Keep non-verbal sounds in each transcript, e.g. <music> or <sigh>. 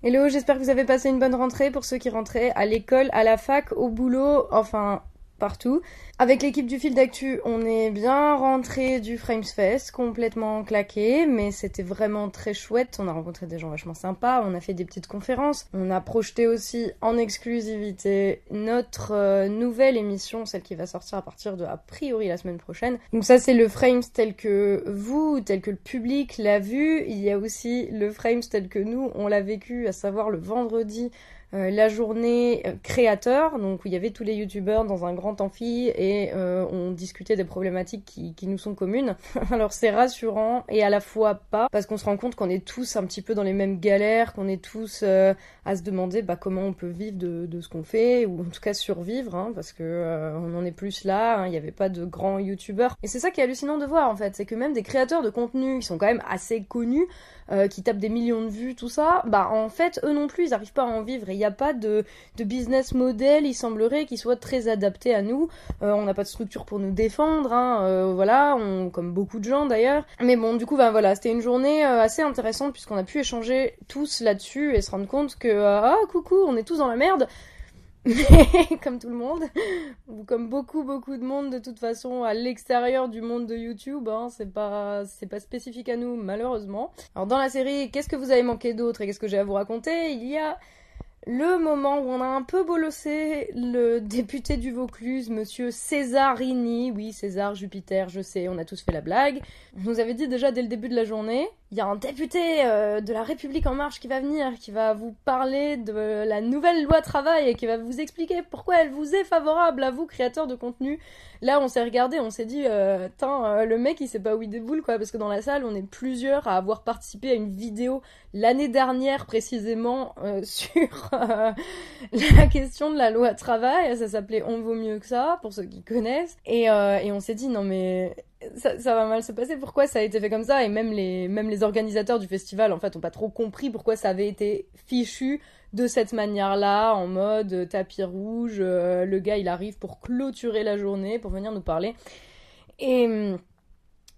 Hello, j'espère que vous avez passé une bonne rentrée pour ceux qui rentraient à l'école, à la fac, au boulot, enfin partout. Avec l'équipe du fil d'actu, on est bien rentré du Frames Fest, complètement claqué, mais c'était vraiment très chouette. On a rencontré des gens vachement sympas, on a fait des petites conférences, on a projeté aussi en exclusivité notre euh, nouvelle émission, celle qui va sortir à partir de a priori la semaine prochaine. Donc ça c'est le Frames tel que vous, tel que le public l'a vu. Il y a aussi le Frames tel que nous on l'a vécu, à savoir le vendredi euh, la journée euh, créateur, donc où il y avait tous les youtubeurs dans un grand amphi et euh, on discutait des problématiques qui, nous sont communes. <laughs> Alors c'est rassurant et à la fois pas, parce qu'on se rend compte qu'on est tous un petit peu dans les mêmes galères, qu'on est tous à se demander bah, comment on peut vivre de, ce qu'on fait, ou en tout cas survivre, hein, parce que on en est plus là, hein, il n'y avait pas de grands youtubeurs. Et c'est ça qui est hallucinant de voir en fait, c'est que même des créateurs de contenu qui sont quand même assez connus, qui tapent des millions de vues, tout ça, bah en fait eux non plus ils n'arrivent pas à en vivre n'y a pas de, business model, il semblerait, qui soit très adapté à nous. Euh, on n'a pas de structure pour nous défendre, hein, euh, voilà, comme beaucoup de gens d'ailleurs. Mais bon, du coup, ben voilà, c'était une journée euh, assez intéressante puisqu'on a pu échanger tous là-dessus et se rendre compte que, ah, coucou, on est tous dans la merde. <laughs> Mais comme tout le monde, ou comme beaucoup beaucoup de monde de toute façon à l'extérieur du monde de YouTube, hein, c'est pas c'est pas spécifique à nous malheureusement. Alors dans la série, qu'est-ce que vous avez manqué d'autre et qu'est-ce que j'ai à vous raconter? Il y a le moment où on a un peu bolossé le <laughs> député du Vaucluse, monsieur Césarini, oui César, Jupiter, je sais, on a tous fait la blague, on nous avait dit déjà dès le début de la journée, il y a un député euh, de la République en marche qui va venir, qui va vous parler de la nouvelle loi travail et qui va vous expliquer pourquoi elle vous est favorable à vous, créateurs de contenu. Là, on s'est regardé, on s'est dit, euh, euh, le mec, il sait pas où il déboule, quoi, parce que dans la salle, on est plusieurs à avoir participé à une vidéo l'année dernière, précisément, euh, <laughs> sur la question de la loi travail. Ça s'appelait On vaut mieux que ça, pour ceux qui connaissent. Et, et on s'est dit, non mais ça, va mal se passer. Pourquoi ça a été fait comme ça? Et même les, même les organisateurs du festival, en fait, ont pas trop compris pourquoi ça avait été fichu de cette manière-là, en mode tapis rouge. Euh, le gars, il arrive pour clôturer la journée, pour venir nous parler. Et,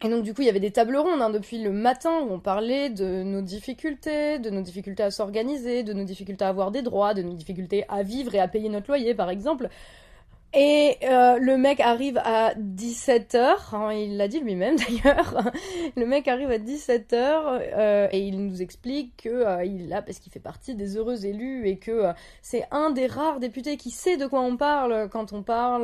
et donc, du coup, il y avait des tables rondes hein, depuis le matin où on parlait de nos difficultés, de nos difficultés à s'organiser, de nos difficultés à avoir des droits, de nos difficultés à vivre et à payer notre loyer, par exemple. Et euh, le mec arrive à 17h, hein, il l'a dit lui-même <laughs> d'ailleurs, le mec arrive à 17h euh, et il nous explique que euh, il a parce qu'il fait partie des heureux élus et que euh, c'est un des rares députés qui sait de quoi on parle quand on parle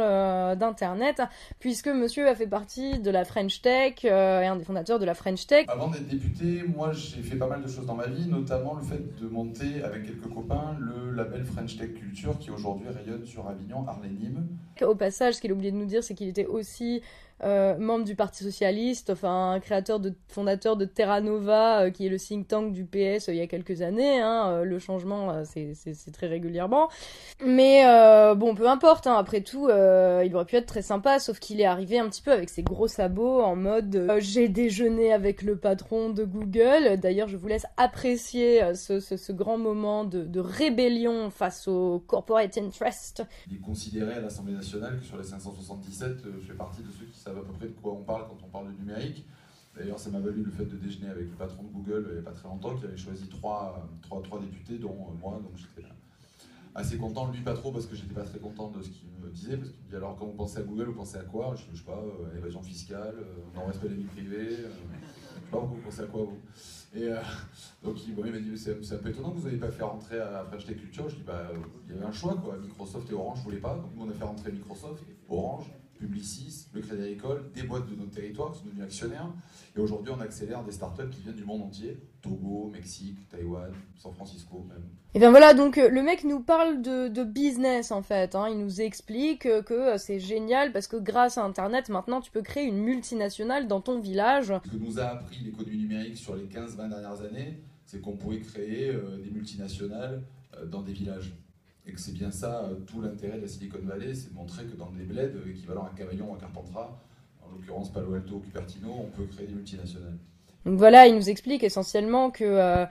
d'internet puisque monsieur a fait partie de la French Tech et un des fondateurs de la French Tech. Avant d'être député, moi j'ai fait pas mal de choses dans ma vie, notamment le fait de monter avec quelques copains le label French Tech Culture qui aujourd'hui rayonne sur Avignon, Arles-Nîmes au passage, ce qu'il a oublié de nous dire, c'est qu'il était aussi euh, membre du Parti Socialiste, enfin créateur de fondateur de Terra Nova, euh, qui est le think tank du PS euh, il y a quelques années. Hein, le changement, c'est très régulièrement. Mais bon, peu importe. Hein, après tout, il aurait pu être très sympa, sauf qu'il est arrivé un petit peu avec ses gros sabots en mode j'ai déjeuné avec le patron de Google. D'ailleurs, je vous laisse apprécier ce, grand moment de, de, rébellion face au corporate interest. Il est considéré à l'Assemblée nationale que sur les 577, je fais partie de ceux qui savent à peu près de quoi on parle quand on parle de numérique. D'ailleurs, ça m'a valu le fait de déjeuner avec le patron de Google il n'y a pas très longtemps, qui avait choisi trois, trois, trois députés, dont euh, moi. Donc j'étais assez content, lui pas trop, parce que j'étais pas très content de ce qu'il me disait. Parce qu'il me dit alors, quand vous pensez à Google, vous pensez à quoi? Je ne sais pas, euh, évasion fiscale, euh, non-respect des vies privées. je ne sais pas, vous pensez à quoi vous? Et <laughs> donc il, m'a dit c'est un peu étonnant que vous n'ayez pas fait rentrer à French Tech Culture. Je dis bah il y avait un choix quoi. Microsoft et Orange ne voulaient pas, donc nous on a fait rentrer Microsoft, Orange, Publicis, le Crédit Agricole, des boîtes de notre territoire qui sont devenus actionnaires. Et aujourd'hui, on accélère des startups qui viennent du monde entier Togo, Mexique, Taïwan, San Francisco même. Et bien voilà, donc euh, le mec nous parle de, de business en fait. Hein. Il nous explique que euh, c'est génial parce que grâce à Internet, maintenant tu peux créer une multinationale dans ton village. Ce que nous a appris l'économie numérique sur les 15-20 dernières années, c'est qu'on pouvait créer euh, des multinationales dans des villages. Et que c'est bien ça, euh, tout l'intérêt de la Silicon Valley, c'est de montrer que dans des bleds euh, équivalents à Cavaillon, à Carpentras, en l'occurrence Palo Alto Cupertino, on peut créer des multinationales. Donc voilà, il nous explique essentiellement que, euh,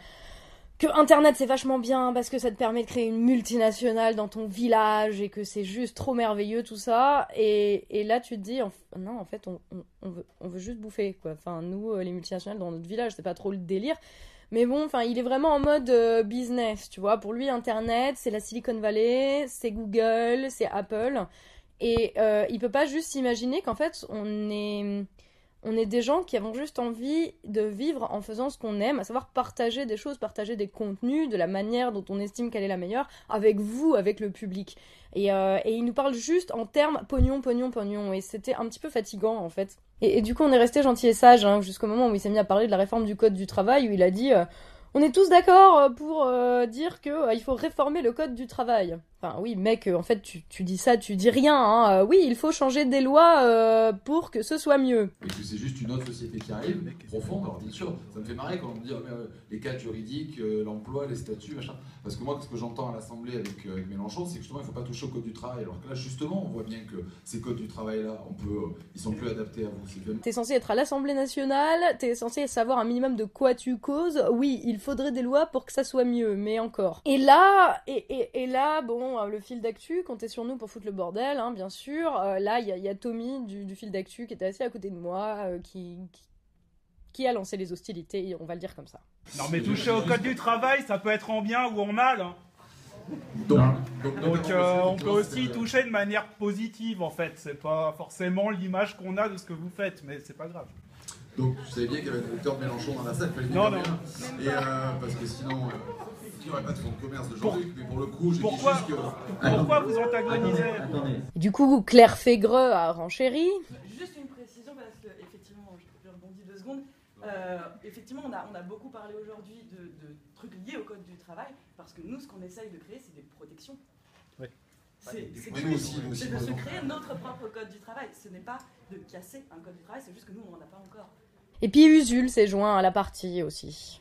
que Internet c'est vachement bien parce que ça te permet de créer une multinationale dans ton village et que c'est juste trop merveilleux tout ça. Et, et là tu te dis, non en fait on, on, veut, on veut juste bouffer quoi. Enfin nous les multinationales dans notre village c'est pas trop le délire. Mais bon, enfin, il est vraiment en mode euh, business, tu vois. Pour lui, Internet, c'est la Silicon Valley, c'est Google, c'est Apple. Et euh, il peut pas juste s'imaginer qu'en fait, on est on est des gens qui avons juste envie de vivre en faisant ce qu'on aime, à savoir partager des choses, partager des contenus de la manière dont on estime qu'elle est la meilleure, avec vous, avec le public. Et, euh, et il nous parle juste en termes pognon, pognon, pognon. Et c'était un petit peu fatigant, en fait. Et, du coup, on est resté gentil et sage hein, jusqu'au moment où il s'est mis à parler de la réforme du code du travail, où il a dit euh, On est tous d'accord pour euh, dire qu'il faut réformer le code du travail. Enfin, oui, mec, en fait, tu, tu dis ça, tu dis rien. Hein. Euh, oui, il faut changer des lois euh, pour que ce soit mieux. Et que c'est juste une autre société qui arrive, profonde. Alors, bien sûr, ça me fait marrer quand on me dit euh, les cadres juridiques, l'emploi, les statuts, machin. Parce que moi, ce que j'entends à l'Assemblée avec, Mélenchon, c'est que justement, il ne faut pas toucher au code du travail. Alors que là, justement, on voit bien que ces codes du travail-là, on peut, ils sont plus adaptés à vous. T'es censé être à l'Assemblée nationale, t'es censé savoir un minimum de quoi tu causes. Oui, il faudrait des lois pour que ça soit mieux, mais encore. Et là, et, et, et là, bon, le fil d'actu comptez sur nous pour foutre le bordel, hein, bien sûr. Euh, là, il y, a Tommy du, fil d'actu qui était assis à côté de moi, euh, qui, qui, a lancé les hostilités, on va le dire comme ça. Non, mais toucher au code du travail, ça peut être en bien ou en mal. Hein. Donc, donc, euh, on peut aussi toucher de manière positive en fait. C'est pas forcément l'image qu'on a de ce que vous faites, mais c'est pas grave. Donc tu savais bien qu'il y avait un docteur Mélenchon dans la salle, il fallait non, non. Et parce que sinon, il n'y aurait pas de fonds de commerce de Jean-Luc, mais pour le coup, pourquoi, dis juste que... Pourquoi vous antagonisez Du coup, Claire Fégreux a renchéri. Juste une précision, parce que, effectivement, je rebondis deux secondes. Euh, effectivement, on a, on a, beaucoup parlé aujourd'hui de, de, trucs liés au code du travail, parce que nous, ce qu'on essaye de créer, c'est des protections. Oui. C'est de, se créer notre propre code du travail. Ce n'est pas de casser un code du travail, c'est juste que nous, on n'en a pas encore. Et puis Usul s'est joint à la partie aussi.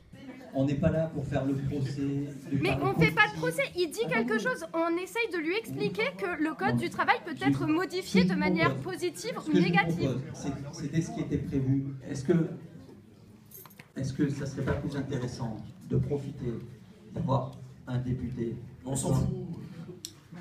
On n'est pas là pour faire le procès. Mais on ne fait pas de procès, il dit quelque chose. On essaye de lui expliquer que le code du travail peut être modifié de manière positive ou négative. C'était ce qui était prévu. Est-ce que, est-ce que ça serait pas plus intéressant de profiter d'avoir un député On s'en fout.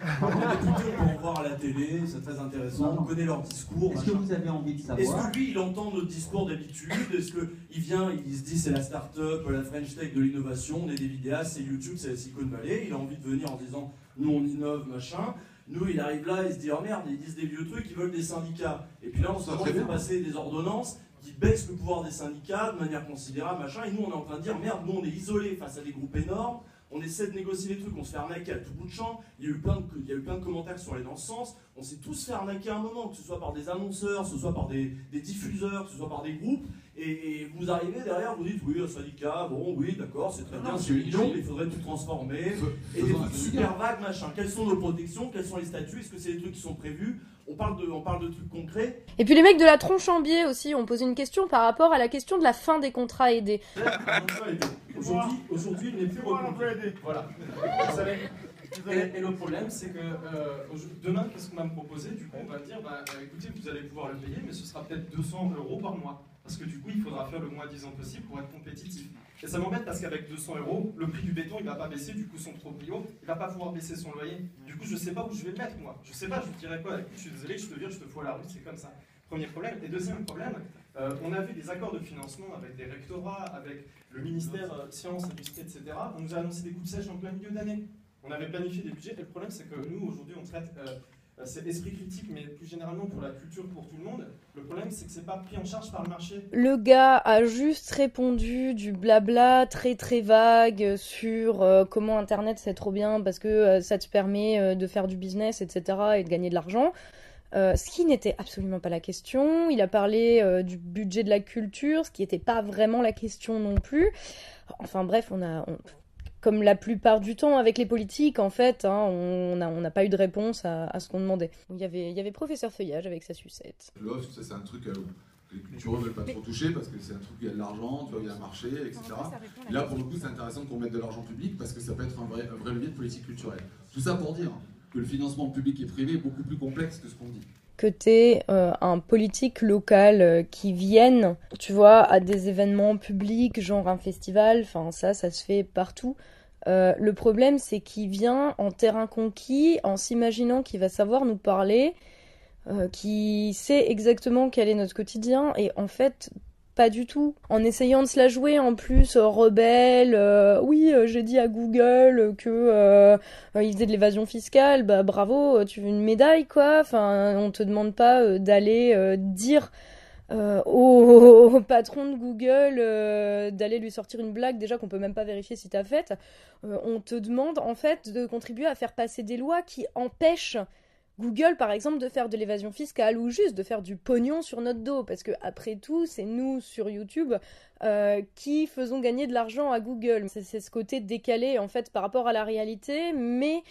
Députés, on peut en voir à la télé, c'est très intéressant, on connaît leur discours. Est-ce que vous avez envie de savoir Est-ce que lui, il entend notre discours d'habitude? Est-ce qu'il vient, il se dit c'est la start-up, la French Tech de l'innovation, on est des vidéastes, c'est YouTube, c'est la Silicon Valley, il a envie de venir en disant nous on innove, machin. Nous, il arrive là, il se dit oh merde, ils disent des vieux trucs, ils veulent des syndicats. Et puis là, on se fait passer des ordonnances qui baissent le pouvoir des syndicats de manière considérable, machin. Et nous, on est en train de dire merde, nous on est isolés face à des groupes énormes on essaie de négocier les trucs, on se fait arnaquer à tout bout de champ. Il y a eu plein de, commentaires qui sont allés dans ce sens. On s'est tous fait arnaquer à un moment, que ce soit par des annonceurs, que ce soit par des, diffuseurs, que ce soit par des groupes. Et, vous arrivez derrière, vous dites oui, un syndicat, bon, oui, d'accord, c'est très bien, c'est mignon, il faudrait tout transformer. Et des trucs super vagues, machin. Quelles sont nos protections? Quels sont les statuts? Est-ce que c'est des trucs qui sont prévus? On parle, de, on parle de trucs concrets. Et puis les mecs de la tronche en biais aussi ont posé une question par rapport à la question de la fin des contrats aidés. <laughs> Aujourd'hui, aujourd'hui, il n'est plus reconduit. Voilà. Et, le problème, c'est que euh, demain, qu'est-ce qu'on va me proposer? Du coup, on va me dire, bah, euh, écoutez, vous allez pouvoir le payer, mais ce sera peut-être 200 euros par mois. Parce que du coup, il faudra faire le moins disant possible pour être compétitif. Et ça m'embête parce qu'avec 200 euros, le prix du béton, il va pas baisser, du coup, son proprio, il va pas pouvoir baisser son loyer. Du coup, je sais pas où je vais le mettre, moi. Je sais pas, je dirais quoi Je suis désolé, je te vire, je te fous à la rue, c'est comme ça. Premier problème. Et deuxième problème, euh, on avait des accords de financement avec des rectorats, avec le ministère euh, Sciences, Industrie, etc. On nous a annoncé des coups de sèche en plein milieu d'année. On avait planifié des budgets et le problème c'est que nous aujourd'hui on traite euh, c'est esprit critique, mais plus généralement pour la culture, pour tout le monde. Le problème, c'est que c'est pas pris en charge par le marché. Le gars a juste répondu du blabla très très vague sur comment Internet c'est trop bien parce que ça te permet de faire du business, etc. et de gagner de l'argent. ce qui n'était absolument pas la question. Il a parlé du budget de la culture, ce qui n'était pas vraiment la question non plus. Enfin bref, on a, comme la plupart du temps avec les politiques, en fait, hein, on n'a pas eu de réponse à, ce qu'on demandait. Il y, avait, il y avait professeur Feuillage avec sa sucette. L'offre, c'est un truc euh, que les cultureux ne veulent pas trop toucher parce que c'est un truc où il y a de l'argent, il y a un marché, etc. Et là, pour le coup, c'est intéressant qu'on mette de l'argent public parce que ça peut être un vrai, un vrai levier de politique culturelle. Tout ça pour dire que le financement public et privé est beaucoup plus complexe que ce qu'on dit que tu es euh, un politique local euh, qui vienne, tu vois, à des événements publics, genre un festival, enfin ça, ça se fait partout. Euh, le problème, c'est qu'il vient en terrain conquis, en s'imaginant qu'il va savoir nous parler, qui sait exactement quel est notre quotidien, et en fait, Pas du tout. En essayant de se la jouer en plus rebelle, oui, j'ai dit à Google que il faisait de l'évasion fiscale, bah bravo, tu veux une médaille quoi. Enfin, on te demande pas d'aller dire euh, <laughs> au, patron de Google euh, d'aller lui sortir une blague déjà qu'on peut même pas vérifier si t'as faite. Euh, on te demande en fait de contribuer à faire passer des lois qui empêchent Google par exemple de faire de l'évasion fiscale ou juste de faire du pognon sur notre dos parce que après tout c'est nous sur YouTube qui faisons gagner de l'argent à Google. C'est ce côté décalé en fait par rapport à la réalité mais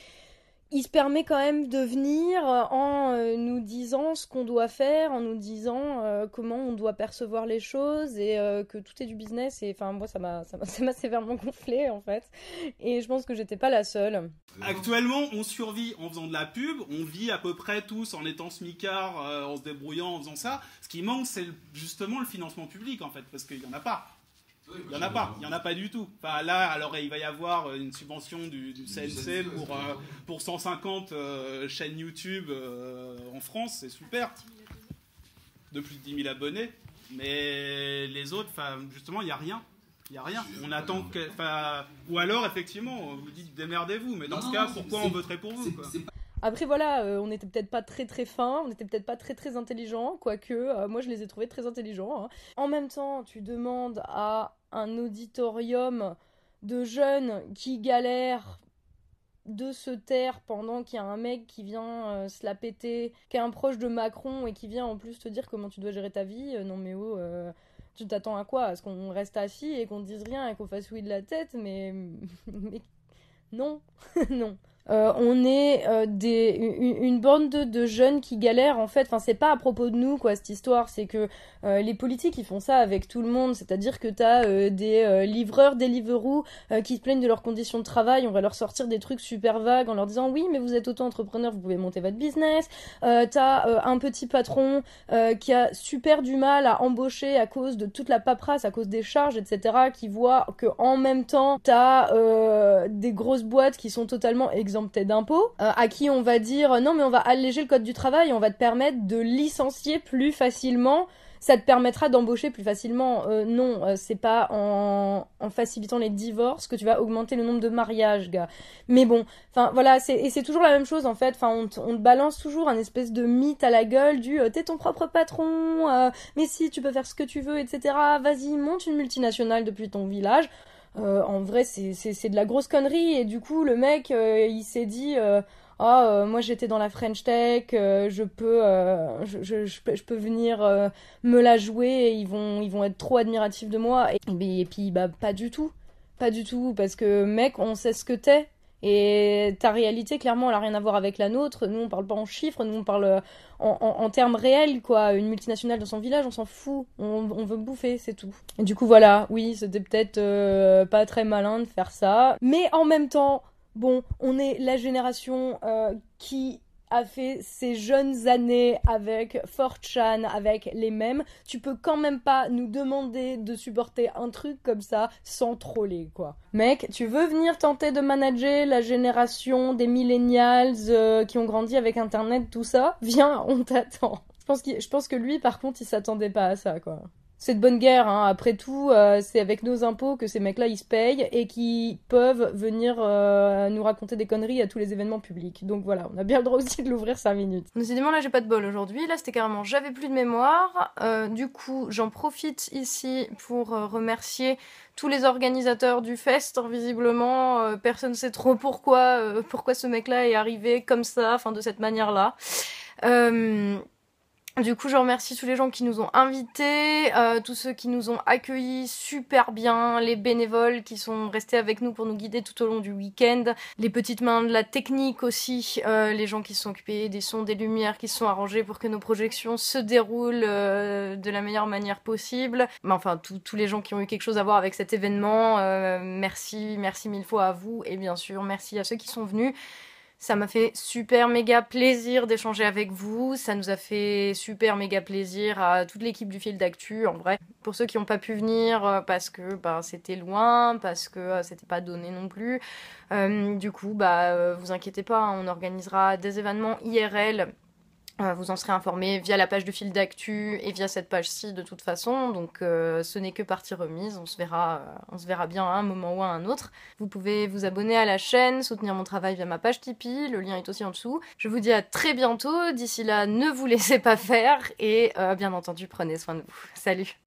il se permet quand même de venir euh, en euh, nous disant ce qu'on doit faire, en nous disant euh, comment on doit percevoir les choses et que tout est du business. Et enfin, moi, ça m'a, <laughs> ça m'a, sévèrement gonflé en fait. Et je pense que j'étais pas la seule. Actuellement, on survit en faisant de la pub, on vit à peu près tous en étant smicard, en se débrouillant, en faisant ça. Ce qui manque, c'est justement le financement public en fait, parce qu'il y en a pas. Il n'y en a pas, il n'y en a pas du tout. Enfin, là, alors il va y avoir euh, une subvention du, CNC pour, euh, pour 150 euh, chaînes YouTube en France, c'est super. De plus de 10 000 abonnés. Mais les autres, justement, il n'y a rien. Il n'y a rien. On attend que. Ou alors, effectivement, vous dites démerdez-vous. Mais dans ce cas, pourquoi on voterait pour vous Après voilà, on n'était peut-être pas très très fin, on n'était peut-être pas très très intelligent, quoique moi je les ai trouvés très intelligents. Hein. En même temps, tu demandes à un auditorium de jeunes qui galèrent de se taire pendant qu'il y a un mec qui vient euh, se la péter, qui est un proche de Macron et qui vient en plus te dire comment tu dois gérer ta vie. Euh, non mais oh, euh, tu t'attends à quoi? À ce qu'on reste assis et qu'on dise rien et qu'on fasse oui de la tête Mais, <laughs> mais non, <laughs> non. Euh, on est euh, des, une, bande de, jeunes qui galèrent en fait. Enfin, c'est pas à propos de nous quoi cette histoire. C'est que euh, les politiques ils font ça avec tout le monde. C'est-à-dire que t'as des livreurs, des liverous qui se plaignent de leurs conditions de travail. On va leur sortir des trucs super vagues en leur disant oui mais vous êtes auto-entrepreneur, vous pouvez monter votre business. t'as un petit patron qui a super du mal à embaucher à cause de toute la paperasse, à cause des charges, etc. Qui voit que en même temps t'as des grosses boîtes qui sont totalement exemptés d'impôts, euh, à qui on va dire non mais on va alléger le code du travail, on va te permettre de licencier plus facilement, ça te permettra d'embaucher plus facilement. Euh, non, euh, c'est pas en, facilitant les divorces que tu vas augmenter le nombre de mariages, gars. Mais bon, enfin voilà, c'est et c'est toujours la même chose en fait. Enfin, on, te balance toujours un espèce de mythe à la gueule du t'es ton propre patron, mais si tu peux faire ce que tu veux, etc. Vas-y, monte une multinationale depuis ton village. Euh, en vrai, c'est de la grosse connerie. Et du coup, le mec, euh, il s'est dit oh, moi j'étais dans la French Tech, je peux, je, je, peux venir me la jouer et ils vont, ils vont être trop admiratifs de moi. Et, et puis, bah, pas du tout. Pas du tout, parce que mec, on sait ce que t'es. Et ta réalité, clairement, elle n'a rien à voir avec la nôtre. Nous, on parle pas en chiffres, nous, on parle euh, en, termes réels, quoi. Une multinationale dans son village, on s'en fout. On, veut bouffer, c'est tout. Du coup, voilà, oui, c'était peut-être euh, pas très malin de faire ça. Mais en même temps, bon, on est la génération euh, qui a fait ses jeunes années avec 4chan, avec les mêmes, tu peux quand même pas nous demander de supporter un truc comme ça sans troller, quoi. Mec, tu veux venir tenter de manager la génération des millennials euh, qui ont grandi avec Internet, tout ça? Viens, on t'attend. Je pense, je pense que lui, par contre, il s'attendait pas à ça, quoi c'est de bonne guerre. Hein. Après tout, euh, c'est avec nos impôts que ces mecs-là ils se payent et qui peuvent venir euh, nous raconter des conneries à tous les événements publics. Donc voilà, on a bien le droit aussi de l'ouvrir 5 minutes. Décidément, là j'ai pas de bol aujourd'hui. Là c'était carrément j'avais plus de mémoire. Euh, du coup, j'en profite ici pour remercier tous les organisateurs du fest. Visiblement, personne sait trop pourquoi, pourquoi ce mec-là est arrivé comme ça, enfin de cette manière-là. Du coup, je remercie tous les gens qui nous ont invités, euh, tous ceux qui nous ont accueillis super bien, les bénévoles qui sont restés avec nous pour nous guider tout au long du week-end, les petites mains de la technique aussi, euh, les gens qui se sont occupés des sons, des lumières, qui se sont arrangés pour que nos projections se déroulent euh, de la meilleure manière possible. Mais enfin, tous les gens qui ont eu quelque chose à voir avec cet événement, merci, merci mille fois à vous et bien sûr, merci à ceux qui sont venus. Ça m'a fait super méga plaisir d'échanger avec vous. Ça nous a fait super méga plaisir à toute l'équipe du fil d'actu, en vrai. Pour ceux qui n'ont pas pu venir euh, parce que bah, c'était loin, parce que euh, c'était pas donné non plus. Euh, du coup, bah, vous inquiétez pas, on organisera des événements IRL vous en serez informé via la page de fil d'actu et via cette page-ci de toute façon. Donc euh, ce n'est que partie remise. On se, verra, euh, on se verra bien à un moment ou à un autre. Vous pouvez vous abonner à la chaîne, soutenir mon travail via ma page Tipeee. Le lien est aussi en dessous. Je vous dis à très bientôt. D'ici là, ne vous laissez pas faire et bien entendu, prenez soin de vous. Salut